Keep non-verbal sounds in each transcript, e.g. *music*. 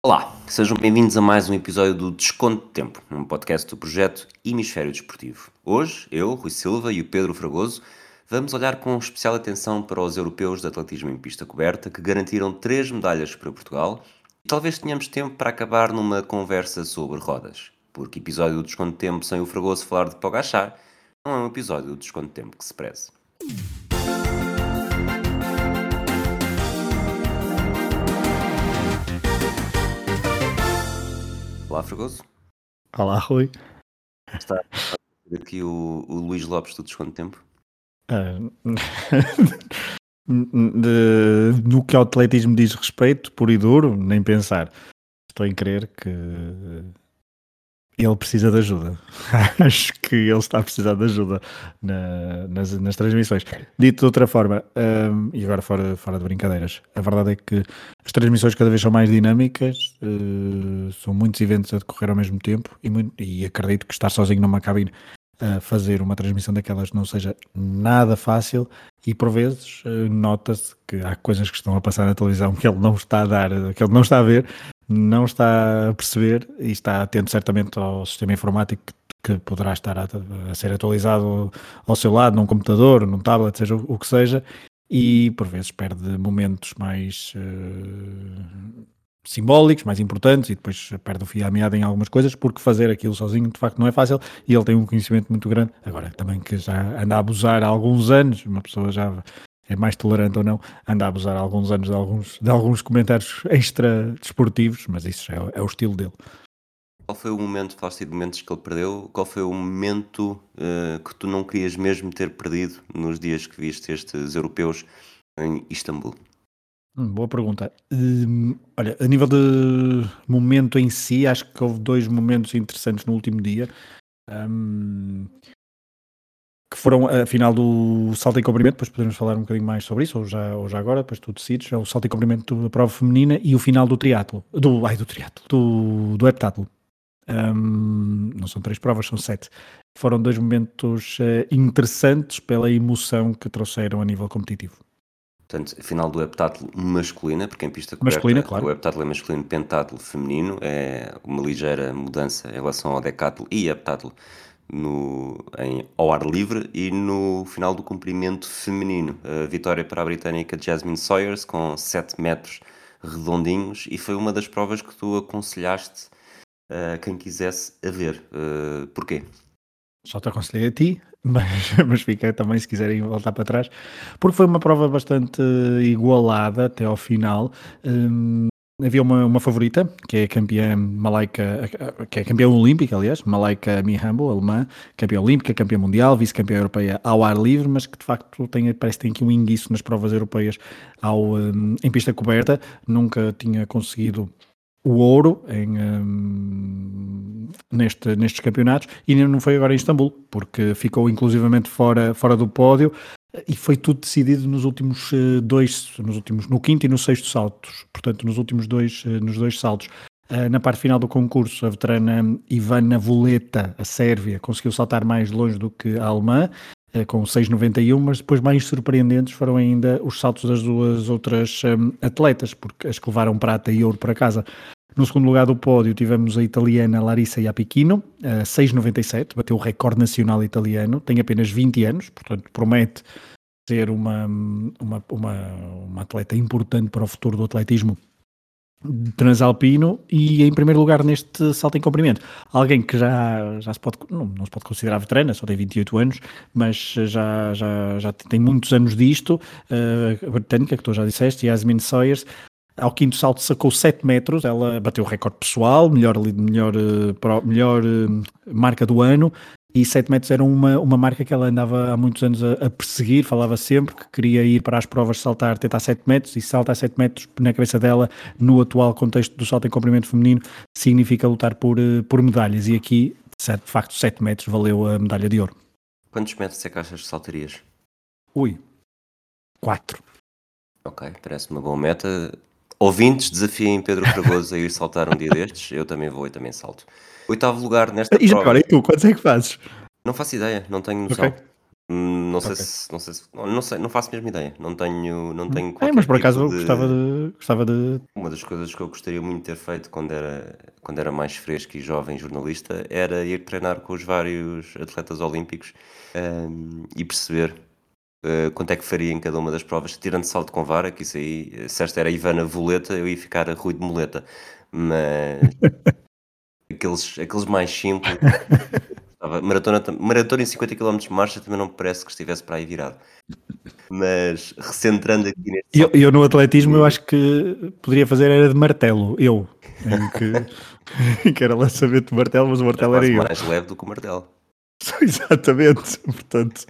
Olá, sejam bem-vindos a mais um episódio do Desconto de Tempo, um podcast do projeto Hemisfério Desportivo. Hoje, eu, Rui Silva e o Pedro Fragoso vamos olhar com especial atenção para os europeus de atletismo em pista coberta que garantiram três medalhas para Portugal e talvez tenhamos tempo para acabar numa conversa sobre rodas, porque episódio do Desconto de Tempo sem o Fragoso falar de Pogachar não é um episódio do Desconto de Tempo que se preze. Olá, Fragoso. Olá, Rui. Está aqui o, o Luís Lopes do Desconto de Tempo. Ah, *laughs* de- no que ao atletismo diz respeito, puro e duro, nem pensar. Estou em crer que ele precisa de ajuda. *laughs* Acho que ele está a precisar de ajuda na- nas, nas transmissões. Dito de outra forma, hum, e agora fora, fora de brincadeiras, a verdade é que as transmissões cada vez são mais dinâmicas, eh, são muitos eventos a decorrer ao mesmo tempo e, muito- e acredito que estar sozinho numa cabine a fazer uma transmissão daquelas não seja nada fácil e por vezes eh, nota-se que há coisas que estão a passar na televisão que ele não está a dar, que ele não está a ver, não está a perceber e está atento certamente ao sistema informático que, poderá estar a, a ser atualizado ao seu lado, num computador, num tablet, seja o, o que seja, e por vezes perde momentos mais eh, simbólicos, mais importantes, e depois perde o fio à meada em algumas coisas, porque fazer aquilo sozinho de facto não é fácil, e ele tem um conhecimento muito grande. Agora, também que já anda a abusar há alguns anos, uma pessoa já é mais tolerante ou não, anda a abusar há alguns anos de alguns, de alguns comentários extra desportivos, mas isso é, é o estilo dele. Qual foi o momento, falaste de momentos que ele perdeu, qual foi o momento eh, que tu não querias mesmo ter perdido nos dias que viste estes europeus em Istambul? Hum, boa pergunta. Hum, olha, a nível de momento em si, acho que houve dois momentos interessantes no último dia. Hum, que foram a final do salto em comprimento, depois podemos falar um bocadinho mais sobre isso, ou já, ou já agora, depois tu decides, é o salto em comprimento da prova feminina e o final do triatlo, do, ai, do triatlo, do, do heptatlo. Hum, não são três provas, são sete. Foram dois momentos eh, interessantes pela emoção que trouxeram a nível competitivo. Portanto, a final do heptatlo masculina, porque em pista coberta Masculina, claro. o heptatlo é masculino, pentatlo feminino, é uma ligeira mudança em relação ao decatlo e heptatlo no, em, ao ar livre e no final do comprimento feminino. A vitória para a britânica Jasmine Sawyers com 7 metros redondinhos e foi uma das provas que tu aconselhaste a quem quisesse a ver. Uh, porquê? Só te aconselhei a ti, *laughs* mas, mas fica também se quiserem voltar para trás, porque foi uma prova bastante igualada até ao final. Hum, havia uma, uma favorita, que é a campeã Malaika, que é campeã olímpica, aliás, Malaika Mihambo, alemã, campeã olímpica, campeã mundial, vice-campeã europeia ao ar livre, mas que de facto tem, parece que tem aqui um inguiço nas provas europeias ao, um, em pista coberta, nunca tinha conseguido o ouro em, um, neste, nestes campeonatos e não foi agora em Istambul, porque ficou inclusivamente fora, fora do pódio e foi tudo decidido nos últimos uh, dois, nos últimos, no quinto e no sexto saltos, portanto nos últimos dois, uh, nos dois saltos. Uh, na parte final do concurso, a veterana Ivana Voleta, a Sérvia, conseguiu saltar mais longe do que a alemã, com 6,91, mas depois mais surpreendentes foram ainda os saltos das duas outras atletas, porque as que levaram prata e ouro para casa. No segundo lugar do pódio tivemos a italiana Larissa Iapichino, uh, 6,97, bateu o recorde nacional italiano, tem apenas 20 anos, portanto promete ser uma, uma, uma, uma atleta importante para o futuro do atletismo transalpino e em primeiro lugar neste salto em comprimento. Alguém que já, já se pode, não, não se pode considerar veterana, só tem 28 anos, mas já, já, já tem muitos anos disto, uh, a britânica, que tu já disseste, Yasmin Sawyers, ao quinto salto sacou 7 metros, ela bateu o recorde pessoal, melhor, melhor, uh, melhor uh, marca do ano, e 7 metros era uma, uma marca que ela andava há muitos anos a, a, perseguir, falava sempre que queria ir para as provas de saltar, tentar 7 metros, e saltar 7 metros na cabeça dela, no atual contexto do salto em comprimento feminino, significa lutar por, uh, por medalhas, e aqui, de facto, 7 metros valeu a medalha de ouro. Quantos metros é que achas que saltarias? Ui, 4. Ok, parece uma boa meta. Ouvintes, desafiem Pedro Fragoso a ir saltar um dia destes. Eu também vou e também salto. Oitavo lugar nesta e já prova. agora, e tu, quantos é que fazes? Não faço ideia, não tenho noção. Ok. Hum, não sei se, não sei se, não sei, não faço a mesma ideia. Não tenho, não tenho É, mas por tipo acaso de... gostava de, gostava de. Uma das coisas que eu gostaria muito de ter feito quando era, quando era mais fresco e jovem jornalista era ir treinar com os vários atletas olímpicos um, e perceber uh, quanto é que faria em cada uma das provas, tirando salto com vara, que isso aí, se esta era Ivana Voleta, eu ia ficar a Rui de Moleta. Mas *laughs* aqueles, aqueles mais simples. Maratona, maratona em 50 km de marcha também não me parece que estivesse para aí virado. Mas recentrando aqui neste. Eu, eu no atletismo eu acho que poderia fazer era de martelo, eu. Em que, *laughs* que era lançamento de martelo, mas o martelo era, era eu. mais leve do que o martelo. *laughs* Exatamente, portanto.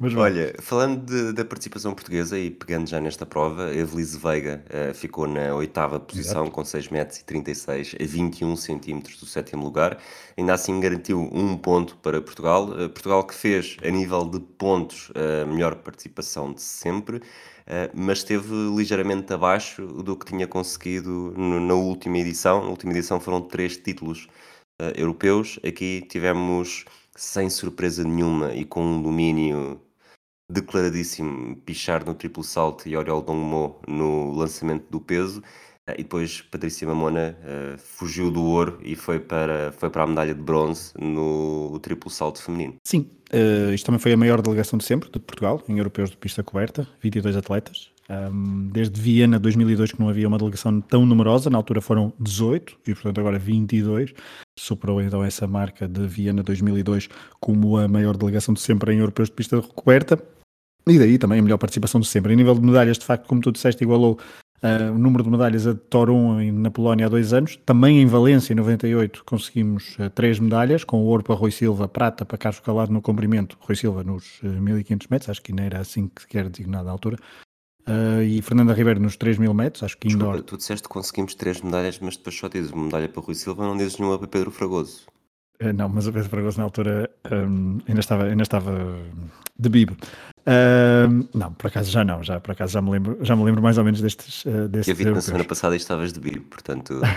Mas Olha, falando da participação portuguesa e pegando já nesta prova, a Evelise Veiga uh, ficou na oitava posição Exato. com 6 metros e 36 a 21 centímetros do sétimo lugar. Ainda assim garantiu um ponto para Portugal. Uh, Portugal que fez, a nível de pontos, a melhor participação de sempre, uh, mas esteve ligeiramente abaixo do que tinha conseguido no, na última edição. Na última edição foram três títulos europeus. Aqui tivemos sem surpresa nenhuma e com um domínio declaradíssimo Pichard no triplo salto e Oriol Dongmo no lançamento do peso. Eh, e depois Patrícia Mamona uh, fugiu do ouro e foi para, foi para a medalha de bronze no triplo salto feminino. Sim, uh, isto também foi a maior delegação de sempre de Portugal, em europeus de pista coberta, 22 atletas. Um, desde Viena 2002 que não havia uma delegação tão numerosa, na altura foram 18 e portanto agora 22. Superou então essa marca de Viena 2002 como a maior delegação de sempre em europeus de pista coberta. E daí também a melhor participação de sempre. Em nível de medalhas, de facto, como tu disseste, igualou uh, o número de medalhas a Torun na Polónia há dois anos. Também em Valência, em 98, conseguimos uh, três medalhas, com ouro para Rui Silva, prata para Carlos Calado no comprimento, Rui Silva nos uh, ah, 1500 metros, acho que ainda era assim que era designado na altura. Uh, e Fernanda Ribeiro nos 3 mil metros, acho que. Desculpa, tu disseste que conseguimos três medalhas, mas depois só dizes medalha para Rui Silva, não dizes nenhuma para Pedro Fragoso. Uh, não, mas o Pedro Fragoso na altura um, ainda, estava, ainda estava de bibo. Uh, não, por acaso já não, já por acaso já me lembro, já me lembro mais ou menos destes. Uh, destes eu vi na semana passada e estavas de bibo, portanto. *laughs*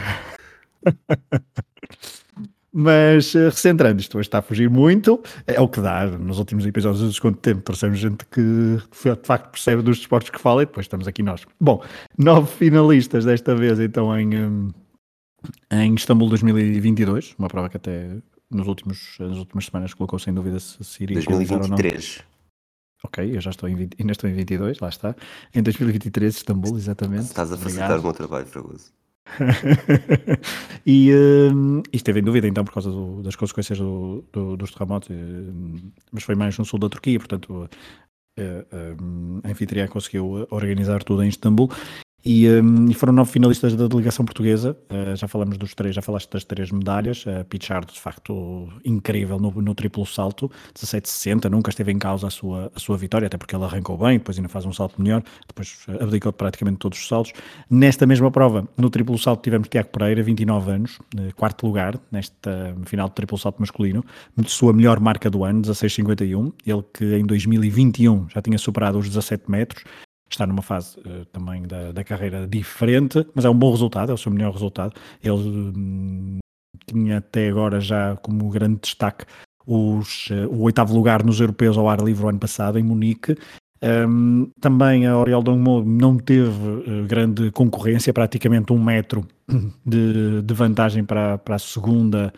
Mas uh, recentrando, isto hoje está a fugir muito, é o que dá. Nos últimos episódios do Desconto de Tempo trouxemos gente que de facto percebe dos esportes que fala e depois estamos aqui nós. Bom, nove finalistas desta vez então em, um, em Istambul 2022, uma prova que até nos últimos, nas últimas semanas colocou sem dúvida se, se iria 2023. Ok, eu já estou em 20, ainda estou em 22, lá está. Em 2023, Istambul, exatamente. Estás a facilitar o meu trabalho, Fragoso. *laughs* e uh, isto teve em dúvida então por causa do, das consequências do, do, dos terremotos, uh, mas foi mais no sul da Turquia, portanto uh, a anfitriã conseguiu organizar tudo em Istambul e, um, e, foram nove finalistas da delegação portuguesa. Uh, já falamos dos três, já falaste das três medalhas. Uh, Pichard, de facto, incrível no, no triplo salto, 17,60. Nunca esteve em causa a sua, a sua vitória, até porque ele arrancou bem, depois ainda faz um salto melhor. Depois abdicou de praticamente todos os saltos. Nesta mesma prova, no triplo salto, tivemos Tiago Pereira, 29 anos, uh, quarto lugar, nesta final de triplo salto masculino. Sua melhor marca do ano, 16,51. Ele que em 2021 já tinha superado os 17 metros está numa fase uh, também da, da, carreira diferente, mas é um bom resultado, é o seu melhor resultado. Ele hum, tinha até agora já como grande destaque os, uh, o oitavo lugar nos europeus ao ar livre o ano passado, em Munique. Um, também a Oriol Dongmo não teve uh, grande concorrência, praticamente um metro de, de vantagem para, para a segunda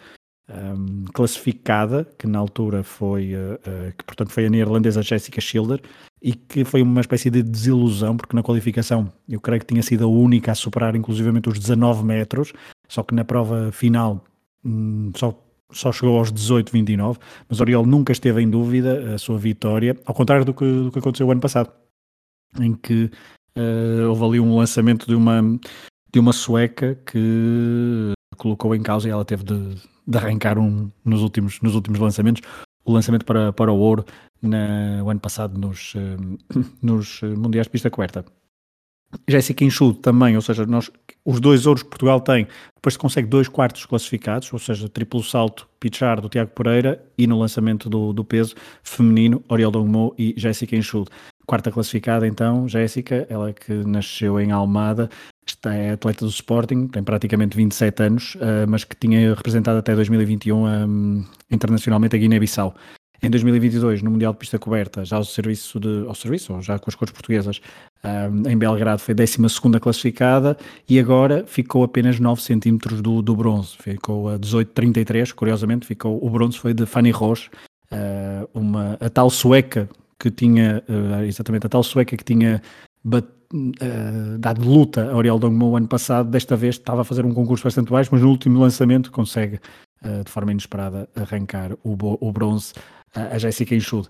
um, classificada, que na altura foi, uh, uh, que portanto foi a neerlandesa Jessica Schilder, e que foi uma espécie de desilusão, porque na qualificação eu creio que tinha sido a única a superar inclusivamente os 19 metros, só que na prova final um, só, só chegou aos 18,29, mas Oriol nunca esteve em dúvida a sua vitória, ao contrário do que, do que aconteceu o ano passado, em que uh, houve ali um lançamento de uma, de uma sueca que colocou em causa e ela teve de, de arrancar um nos últimos, nos últimos lançamentos. O lançamento para, para o ouro na, o ano passado nos, uh, *clears throat* nos Mundiais de Pista Coberta. Jéssica Enxudo também, ou seja, nós, os dois ouros que Portugal tem, depois consegue dois quartos classificados, ou seja, triplo salto Pichard do Tiago Pereira e no lançamento do, do peso feminino, Oriol Dongmo e Jéssica Enxudo. Quarta classificada então, Jéssica, ela que nasceu em Almada, Está, é atleta do Sporting, tem praticamente 27 anos, uh, mas que tinha representado até 2021 um, internacionalmente a Guiné-Bissau. em 2022 no Mundial de Pista Coberta, já ao serviço, de, ao serviço já com as cores portuguesas, um, em Belgrado foi 12 classificada e agora ficou apenas 9 centímetros do, do bronze, ficou a 18,33, curiosamente ficou, o bronze foi de Fanny Roche, uh, uma, a tal sueca que tinha, uh, exatamente a tal sueca que tinha bat, uh, dado luta a Oriol Dongmo o ano passado, desta vez estava a fazer um concurso bastante baixo, mas no último lançamento consegue de forma inesperada arrancar o, o bronze a Jéssica Enxude.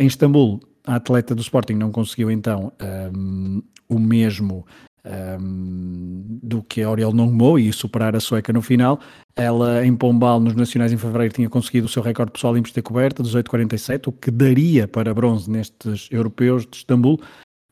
em Istambul a atleta do Sporting não conseguiu então um, o mesmo um, do que a Oriol Nongmo e superar a sueca no final. Ela em Pombal, nos Nacionais em Fevereiro, tinha conseguido o seu recorde pessoal em pista coberta, 18,47, o que daria para bronze nestes europeus de Istambul.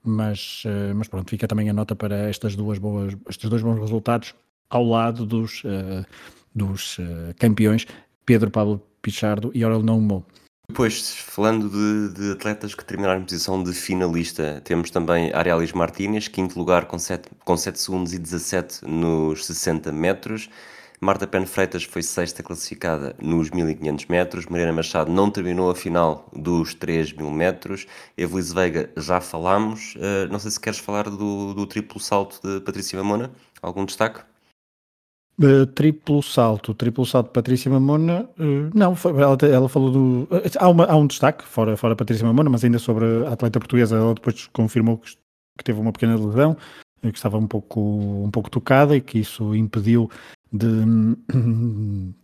Mas, uh, mas pronto, fica também a nota para estas duas boas, estes dois bons resultados ao lado dos, uh, dos uh, campeões Pedro Pablo Pichardo e Oriol Nongmo. Depois, falando de, de, atletas que terminaram em posição de finalista, temos também Arelis Martínez, quinto lugar com 7, com 7 segundos e 17 nos 60 metros. Marta Pen Freitas foi sexta classificada nos 1500 metros. Mariana Machado não terminou a final dos 3000 metros. Evelise Veiga já falámos. Uh, não sei se queres falar do, do triplo salto de Patrícia Mamona. Algum destaque? Uh, triplo salto, triplo salto de Patrícia Mamona, uh, não, ela, ela, falou do. Uh, há, uma, há um destaque, fora, fora Patrícia Mamona, mas ainda sobre a atleta portuguesa, ela depois confirmou que, que teve uma pequena lesão, que estava um pouco, um pouco tocada e que isso impediu de,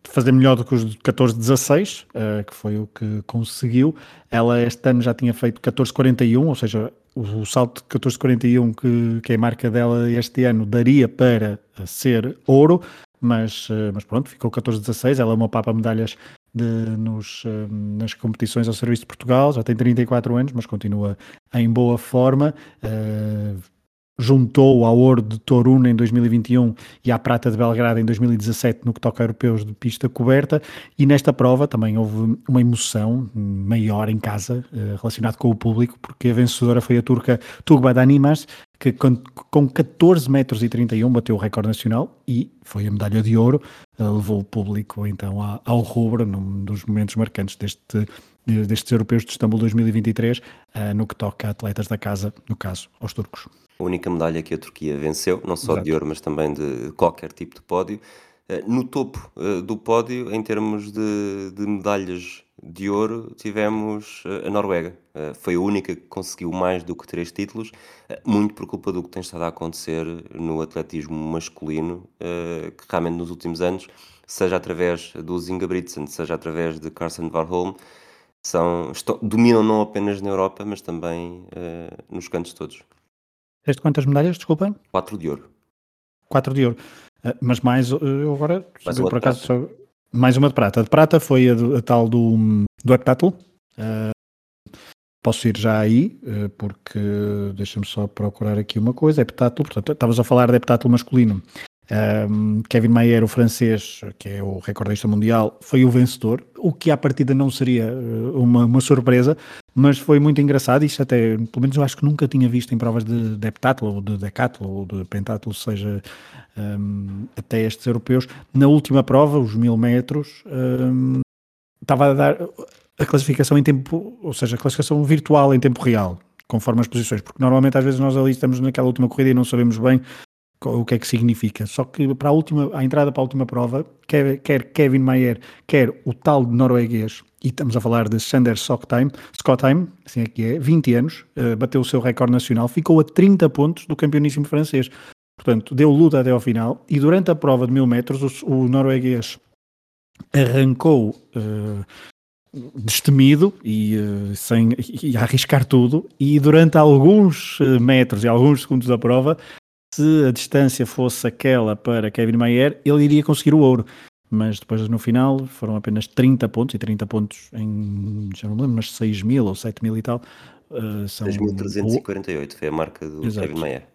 de fazer melhor do que os 14-16, que foi o que conseguiu. Ela este ano já tinha feito 14-41, ou seja, o, salto de 14,41 que, que é a marca dela este ano daria para ser ouro, mas, eh, mas pronto, ficou 14,16. Ela é uma papa medalhas de, nos, eh, nas competições ao serviço de Portugal, já tem 34 anos, mas continua em boa forma. Uh, juntou ao ouro de Toruna em 2021 e à prata de Belgrado em 2017 no que toca a europeus de pista coberta. E nesta prova também houve uma emoção maior em casa eh, relacionado com o público porque a vencedora foi a turca Tugba Danimas que com, com 14 metros e 31 bateu o recorde nacional e foi a medalha de ouro eh, levou o público então ao rubro num dos momentos marcantes deste destes europeus de Istambul 2023 eh, no que toca a atletas da casa, no caso aos turcos a única medalha que a Turquia venceu, não só Exato. de ouro, mas também de qualquer tipo de pódio. Eh, no topo do pódio, em termos de, de medalhas de ouro, tivemos eh, a Noruega. Foi a única que conseguiu mais do que três títulos, muito por culpa do que tem estado a acontecer no atletismo masculino, que realmente nos últimos anos, seja através do Ingebrigtsen, seja através de Carson Warholm, são, estão, dominam não apenas na Europa, mas também nos cantos todos. Teste quantas medalhas, desculpa? Quatro de ouro. Quatro de ouro. Mas mais, uh, agora, mais por acaso, mais uma de prata. A de prata foi a, a tal do, do heptátulo. Uh, posso ir já aí, porque deixa-me só procurar aqui uma coisa. Heptátulo, portanto, estavas a falar de heptátulo masculino. Kevin Mayer, o francês, que é o recordista mundial, foi o vencedor, o que à partida não seria uma, uma surpresa, mas foi muito engraçado. Isto até, pelo menos eu acho que nunca tinha visto em provas de, heptátulo, ou de decátulo, ou de pentátulo, seja um, até estes europeus. Na última prova, os mil metros, um, estava a dar a classificação em tempo, ou seja, a classificação virtual em tempo real, conforme as posições, porque normalmente às vezes nós ali estamos naquela última corrida e não sabemos bem o que é que significa. Só que para a última, a entrada para a última prova, quer, quer Kevin Mayer, quer o tal norueguês, e estamos a falar de Sander Scottheim, Scottheim, assim é que é, 20 anos, uh, bateu o seu recorde nacional, ficou a 30 pontos do campeoníssimo francês. Portanto, deu luta até ao final, e durante a prova de mil metros, o, o norueguês arrancou uh, destemido e, uh, sem, e a arriscar tudo, e durante alguns metros e alguns segundos da prova se a distância fosse aquela para Kevin Mayer, ele iria conseguir o ouro. Mas depois no final foram apenas 30 pontos, e 30 pontos em, já não me lembro, mas 6 mil ou 7 mil e tal. Uh, são... 6.348 foi a marca do Exato. Kevin Mayer.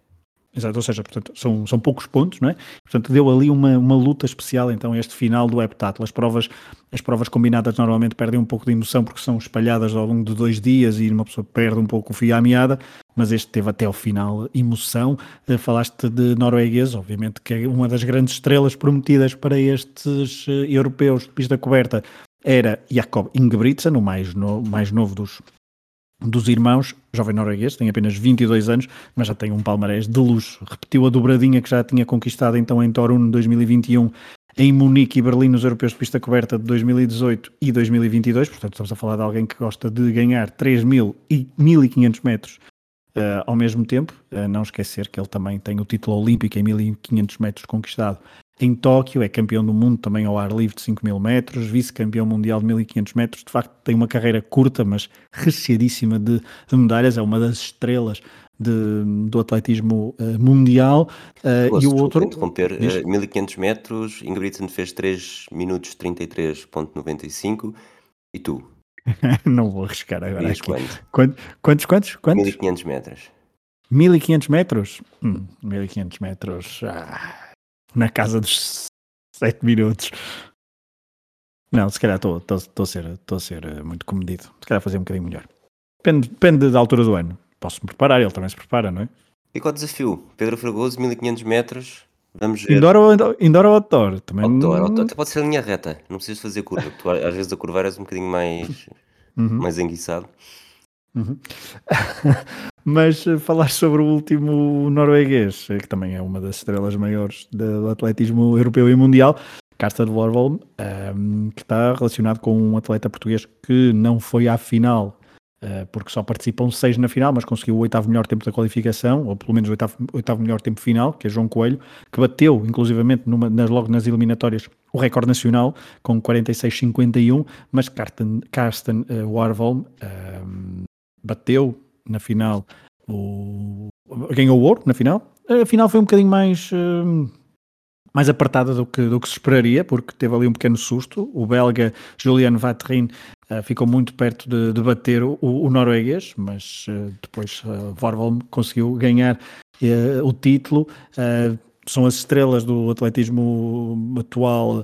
Exato, ou seja, portanto, são, são poucos pontos, não é? Portanto, deu ali uma, uma luta especial, então, este final do heptátulo. As provas, as provas combinadas normalmente perdem um pouco de emoção porque são espalhadas ao longo de dois dias e uma pessoa perde um pouco o fio à meada, mas este teve até ao final emoção. Uh, falaste de norueguês, obviamente, que é uma das grandes estrelas prometidas para estes uh, europeus de pista coberta. era Jakob Ingebrigtsen, o mais, no, mais novo dos, dos irmãos, jovem norueguês, tem apenas 22 anos, mas já tem um palmarés de luxo. Repetiu a dobradinha que já tinha conquistado então em Torun 2021, em Munique e Berlim nos Europeus de Pista Coberta de 2018 e 2022. Portanto, estamos a falar de alguém que gosta de ganhar 3.000 e 1.500 metros uh, ao mesmo tempo. Uh, não esquecer que ele também tem o título olímpico em 1.500 metros conquistado em Tóquio, é campeão do mundo também ao ar livre de 5 mil metros, vice-campeão mundial de 1500 metros. De facto, tem uma carreira curta, mas recheadíssima de, de medalhas. É uma das estrelas de, do atletismo uh, mundial. Uh, e o outro. interromper, uh, 1500 metros, Ingebrigtsen fez 3 minutos 33,95. E tu? *laughs* Não vou arriscar agora. Aqui. Quanto? Quantos, quantos, quantos? 1500 metros. 1500 metros? Hum, 1500 metros. Ah na casa dos 7 minutos. Não, se calhar estou a ser, a ser eh, muito comedido. Se calhar fazer um bocadinho melhor. Depende, depende da altura do ano. Posso me preparar, ele também se prepara, não é? E qual o desafio? Pedro Fragoso, 1500 metros. Vamos ver. Indoor ou, indoor ou outdoor? Também... Outdoor, outdoor. Até pode ser linha reta. Não precisas fazer curva. Tu, às vezes a curvar és um bocadinho mais, uhum. mais enguiçado. Uhum. *laughs* Mas uh, falar sobre o último norueguês, eh, que também é uma das estrelas maiores do atletismo europeu e mundial, Carsten Warholm, ehm, que está relacionado com um atleta português que não foi à final, uh, porque só participam seis na final, mas conseguiu o oitavo melhor tempo da qualificação, ou pelo menos o oitavo, oitavo melhor tempo final, que é João Coelho, que bateu, inclusivamente, numa, nas, logo nas eliminatórias, o recorde nacional, com 46,51, mas Carsten, Carsten Warholm ehm, bateu na final o ganhou o ouro na final. A final foi um bocadinho mais uh, mais apertada do que, do que se esperaria, porque teve ali um pequeno susto. O belga Julian Vatrin uh, ficou muito perto de, de bater o, o, norueguês, mas uh, depois uh, Vorholm conseguiu ganhar o título. são as estrelas do atletismo atual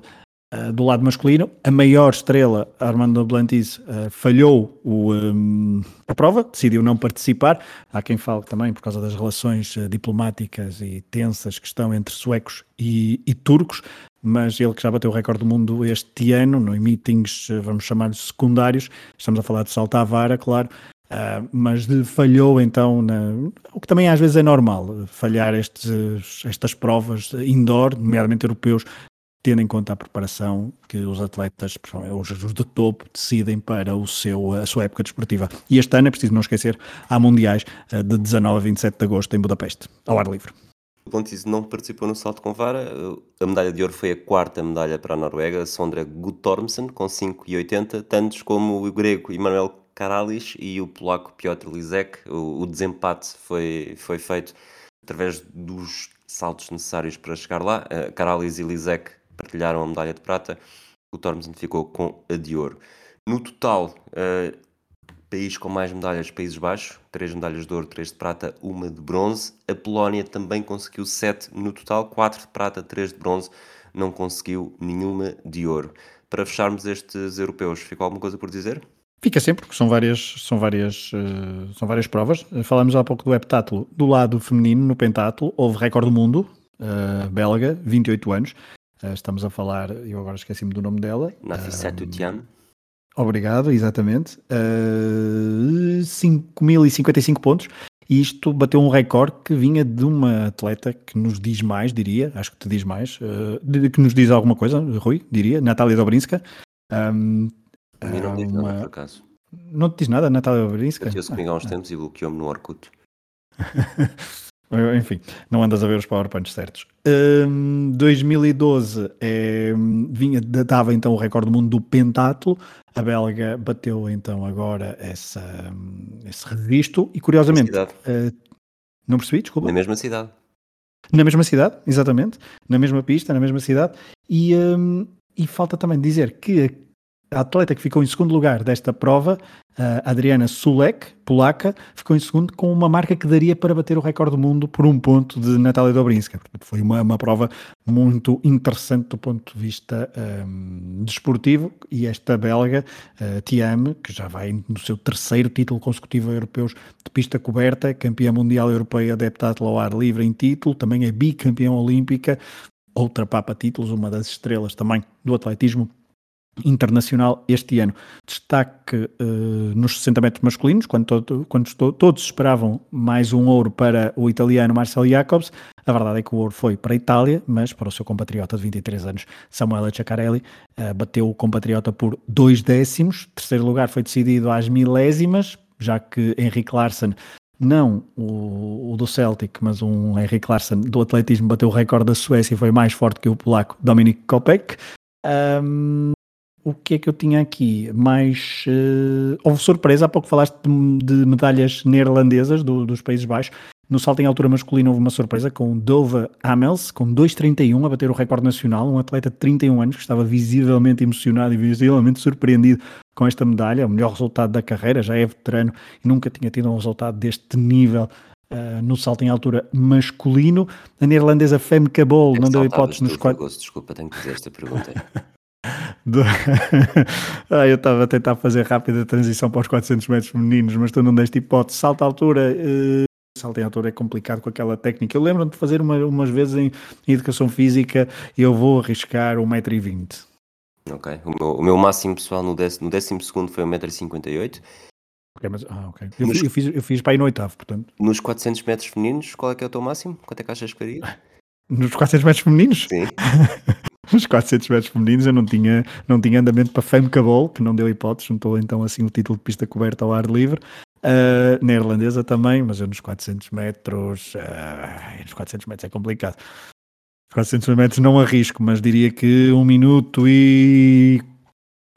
Uh, do lado masculino, a maior estrela, Armando Blantis, uh, falhou o, um, a prova, decidiu não participar. Há quem fale também por causa das relações uh, diplomáticas e tensas que estão entre suecos e, e, turcos, mas ele que já bateu o recorde do mundo este ano, no, em meetings, vamos chamar-lhes secundários, estamos a falar de salto à vara, claro, Uh, mas falhou então, na, o que também às vezes é normal, falhar estes, estas provas indoor, nomeadamente europeus, tendo em conta a preparação que os atletas, os, os de topo, decidem para o seu, a sua época desportiva. E este ano, é preciso não esquecer, há mundiais eh, de 19 a 27 de agosto em Budapeste, ao ar livre. O Pontis não participou no salto com vara. A medalha de ouro foi a quarta medalha para a Noruega, Sondra Guttormsen, com 5,80, tantos como o grego Emanuel Karalis e o polaco Piotr Lisek. O, o desempate foi, foi feito através dos saltos necessários para chegar lá. Uh, Karalis e Lisek partilharam a medalha de prata, o Tormsen ficou com a de ouro. No total, uh, país com mais medalhas, Países Baixos, três medalhas de ouro, três de prata, uma de bronze. A Polónia também conseguiu sete no total, quatro de prata, três de bronze, não conseguiu nenhuma de ouro. Para fecharmos estes europeus, ficou alguma coisa por dizer? Fica sempre, porque são várias, são várias, uh, são várias provas. Falámos há pouco do heptátulo. Do lado feminino, no pentátulo, houve recorde do mundo, uh, belga, 28 anos. Uh, estamos a falar, eu agora esqueci-me do nome dela. Nafissatou Tiam. Obrigado, exatamente. Uh, 5.055 pontos. E isto bateu um recorde que vinha de uma atleta que nos diz mais, diria, acho que te diz mais, uh, que nos diz alguma coisa, Rui, diria, Natália Dobrinska. Um, não diz nada, por acaso. Não te diz nada, Natália Dobrinska? Bateu-se comigo há uns ah, tempos e bloqueou-me no Orkut. *laughs* Enfim, não andas a ver os PowerPoints certos. Um, 2012 é, vinha, dava então o recorde do mundo do pentátulo. A belga bateu então agora essa, esse registro e curiosamente. Uh, não percebi, desculpa. Na mesma cidade. Na mesma cidade, exatamente. Na mesma pista, na mesma cidade. E, um, e falta também dizer que a atleta que ficou em segundo lugar desta prova Adriana Sulek, polaca, ficou em segundo com uma marca que daria para bater o recorde do mundo por um ponto de Natália Dobrinska. Foi uma, uma prova muito interessante do ponto de vista um, desportivo e esta belga, uh, que já vai no seu terceiro título consecutivo europeu de pista coberta, campeã mundial europeia de heptatlo ao ar livre em título, também é bicampeã olímpica, outra papa títulos, uma das estrelas também do atletismo internacional este ano. Destaque uh, nos 60 metros masculinos, quando, todo, quando todos esperavam mais um ouro para o italiano Marcelo Jacobs. A verdade é que o ouro foi para a Itália, mas para o seu compatriota de 23 anos, Samuele Ceccarelli, uh, bateu o compatriota por dois décimos. Terceiro lugar foi decidido às milésimas, já que Henrique Larsen não o, o, do Celtic, mas um Henrique Larsen do atletismo bateu o recorde da Suécia e foi mais forte que o polaco Dominik Kopek. Um, o que é que eu tinha aqui? Mais. Uh, houve surpresa, há pouco falaste de, de medalhas neerlandesas do, dos Países Baixos. No salto em altura masculino houve uma surpresa com Dova Amels, com 2,31 a bater o recorde nacional, um atleta de 31 anos que estava visivelmente emocionado e visivelmente surpreendido com esta medalha, o melhor resultado da carreira, já é veterano e nunca tinha tido um resultado deste nível uh, no salto em altura masculino. A neerlandesa Femke Bol não deu hipótese nos quatro... Desculpa, tenho que fazer esta pergunta. *laughs* Do... *laughs* ah, eu estava a tentar fazer rápida a transição para os 400 metros femininos, mas tu não deste hipótese. Salto à altura, uh, salto em altura é complicado com aquela técnica. Eu lembro-me de fazer uma, umas vezes em, em educação física e eu vou arriscar 1,20m. Ok, o meu, o meu, máximo pessoal no décimo, no segundo foi 1,58m. Ok, mas, ah, ok. Eu, nos, eu, fiz, eu fiz para aí no oitavo, portanto. Nos 400 metros femininos, qual é que é o teu máximo? Quanto é que achas que faria? Nos 400 metros femininos? Sim. *laughs* Nos 400 metros femininos eu não tinha, não tinha andamento para Fame Cabol, que não deu hipótese, juntou então assim o título de pista coberta ao ar livre. Uh, neerlandesa também, mas eu nos 400 metros, uh, nos 400 metros é complicado. 400 metros não arrisco, mas diria que um minuto e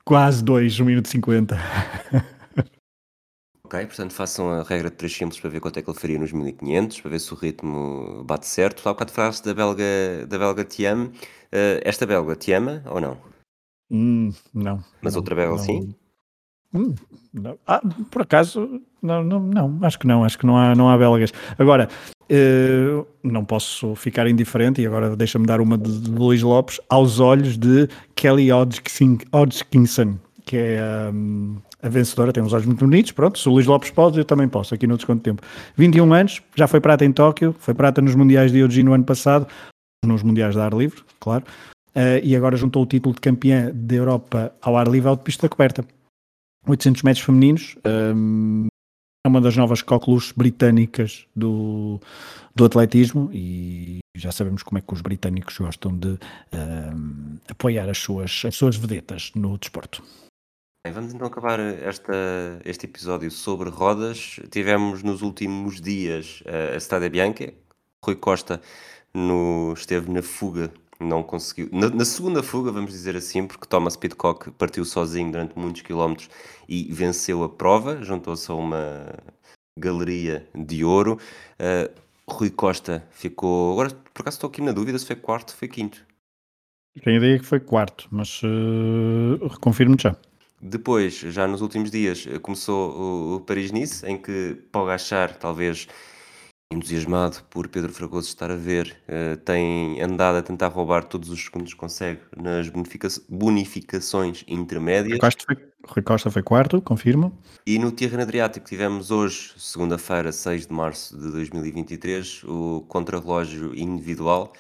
quase dois, um minuto e 50. Ok, portanto façam a regra de 3 simples para ver quanto é que ele faria nos 1500, para ver se o ritmo bate certo. Há bocado falaste da belga, da belga Tiam. Uh, esta belga te ama ou não? Hum, não. Mas não, outra belga não. sim? Hum, ah, por acaso, não, não, não, acho que não, acho que não há, não há belgas. Agora, uh, não posso ficar indiferente, e agora deixa-me dar uma de, de Luís Lopes, aos olhos de Kelly Hodgkinson, que é um, a vencedora, tem uns olhos muito bonitos, pronto, se o Luís Lopes pode, eu também posso, aqui no desconto de tempo. 21 anos, já foi prata em Tóquio, foi prata nos Mundiais de Eugene no ano passado, nos Mundiais de Ar Livre, claro, uh, e agora juntou o título de campeã da Europa ao ar livre ao de pista coberta. 800 metros femininos, um, é uma das novas coqueluches britânicas do, do atletismo e já sabemos como é que os britânicos gostam de um, apoiar as suas, as suas vedetas no desporto. Vamos então acabar esta, este episódio sobre rodas. Tivemos nos últimos dias a Strada Bianca, Rui Costa no, esteve na fuga, não conseguiu. Na, na, segunda fuga, vamos dizer assim, porque Thomas Pitcock partiu sozinho durante muitos quilómetros e venceu a prova, juntou-se a uma galeria de ouro. Uh, Rui Costa ficou. Agora, por acaso, estou aqui na dúvida se foi quarto ou foi quinto. Tenho a ideia que foi quarto, mas uh, reconfirmo já. Depois, já nos últimos dias, eh, começou o, Paris-Nice, em que Pogachar talvez entusiasmado por Pedro Fragoso estar a ver, uh, tem andado a tentar roubar todos os segundos que consegue nas bonifica bonificações intermédias. Rui Costa, foi, Rui Costa foi quarto, confirmo. E no Tirreno Adriático tivemos hoje, segunda-feira, 6 de março de 2023, o contrarrelógio individual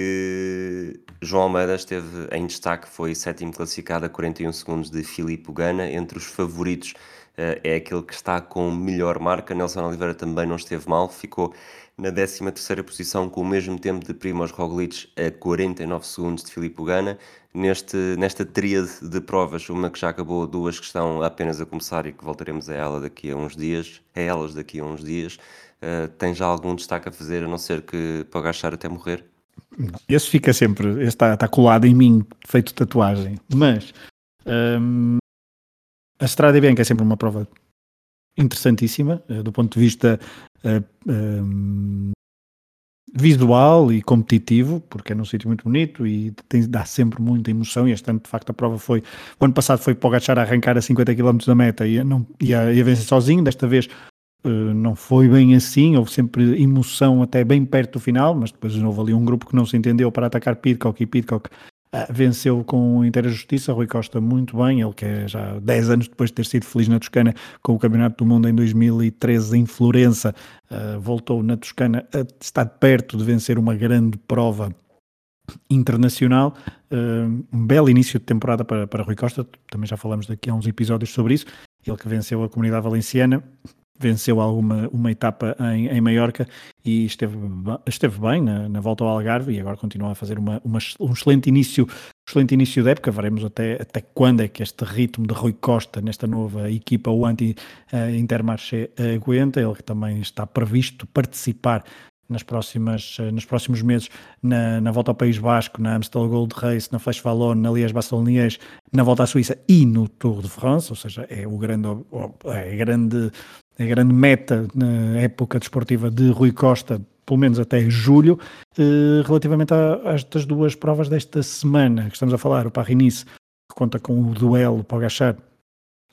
que João Almeida esteve em destaque, foi sétimo classificado a 41 segundos de Filipe Gana, entre os favoritos uh, é aquele que está com melhor marca, Nelson Oliveira também não esteve mal, ficou na 13 terceira posição com o mesmo tempo de Primoz Roglic a 49 segundos de Filipe Gana, neste, nesta tríade de provas, uma que já acabou, duas que estão apenas a começar e que voltaremos a ela daqui a uns dias, a elas daqui a uns dias, uh, tem já algum destaque a fazer, a não ser que para agachar até morrer? Esse fica sempre, esse está, está colado em mim, feito tatuagem. Mas um, a Strada Bianca é sempre uma prova interessantíssima, uh, do ponto de vista uh, um, visual e competitivo, porque é num sítio muito bonito e tem, dá sempre muita emoção. E este ano, de facto, a prova foi. O ano passado foi Pogacar a arrancar a 50 km da meta e, não, e, a, e a vencer sozinho. Desta vez não foi bem assim, houve sempre emoção até bem perto do final, mas depois houve ali um grupo que não se entendeu para atacar Pitcock e Pitcock uh, venceu com inteira justiça. Rui Costa muito bem, ele que é já 10 anos depois de ter sido feliz na Toscana com o Campeonato do Mundo em 2013 em Florença, uh, voltou na Toscana a estar perto de vencer uma grande prova internacional. Um belo início de temporada para, para Rui Costa, também já falamos daqui há uns episódios sobre isso. Ele que venceu a comunidade valenciana, venceu alguma uma etapa em, em Maiorca e esteve, esteve bem na, na, volta ao Algarve e agora continua a fazer uma, uma, um excelente início excelente início de época, veremos até, até quando é que este ritmo de Rui Costa nesta nova equipa, o anti-Intermarché, aguenta, ele também está previsto participar nas próximas, nos próximos meses na, na volta ao País Basco, na Amstel Gold Race, na Flash Vallon, na Liège-Bastogne-Liège, na volta à Suíça e no Tour de France, ou seja, é o grande, é grande, a grande meta na época desportiva de Rui Costa pelo menos até julho, eh, relativamente a, a, estas duas provas desta semana que estamos a falar, o Paris-Nice, que conta com o duelo para agachar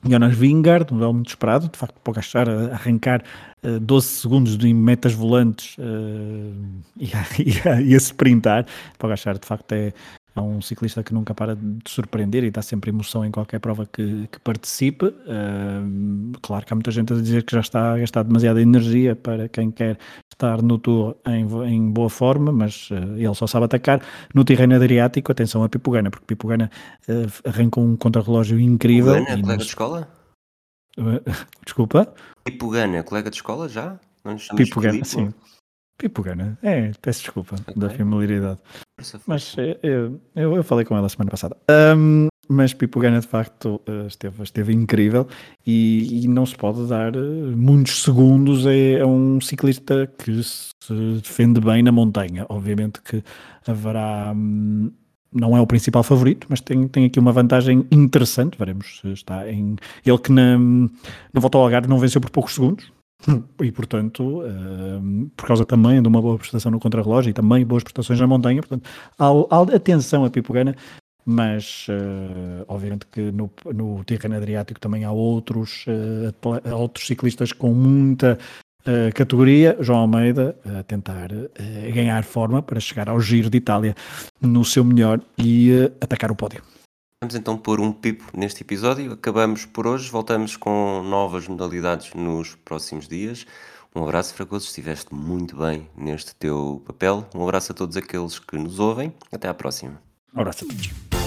Jonas Vingard, um duelo muito esperado, de facto, para agachar, arrancar uh, 12 segundos de metas volantes uh, e, a, *laughs* e, a, e a sprintar, para agachar, de facto, é, é um ciclista que nunca para de surpreender e dá sempre emoção em qualquer prova que, que participe. Uh, claro que há muita gente a dizer que já está a gastar demasiada energia para quem quer estar no Tour em, em boa forma, mas uh, ele só sabe atacar. No terreno Adriático, atenção a Pipugana, porque Pipugana uh, arranca um contrarrelógio incrível. Pipugana, colega de escola? *laughs* Desculpa? Pipugana, colega de escola já? Não Pipugana, sim. Pipugana, é, peço desculpa okay. da familiaridade. Mas eh, eu, eu, eu, falei com ela semana passada. Um, mas Pipugana de facto eh, esteve, esteve incrível e, e não se pode dar eh, muitos segundos a, a, um ciclista que se defende bem na montanha. Obviamente que haverá. Hum, não é o principal favorito, mas tem, tem aqui uma vantagem interessante. Veremos se está em. Ele que na, na volta ao Algarve não venceu por poucos segundos, e portanto, uh, por causa também de uma boa prestação no contrarrelógio e também boas prestações na montanha, portanto, há, atenção a Pipogana, mas uh, obviamente que no, no terreno Adriático também há outros, uh, outros ciclistas com muita categoria, João Almeida a tentar ganhar forma para chegar ao Giro de Itália no seu melhor e atacar o pódio. Vamos então pôr um pipo neste episódio. Acabamos por hoje, voltamos com novas modalidades nos próximos dias. Um abraço, Fragoso, estiveste muito bem neste teu papel. Um abraço a todos aqueles que nos ouvem. Até à próxima. Um abraço a todos.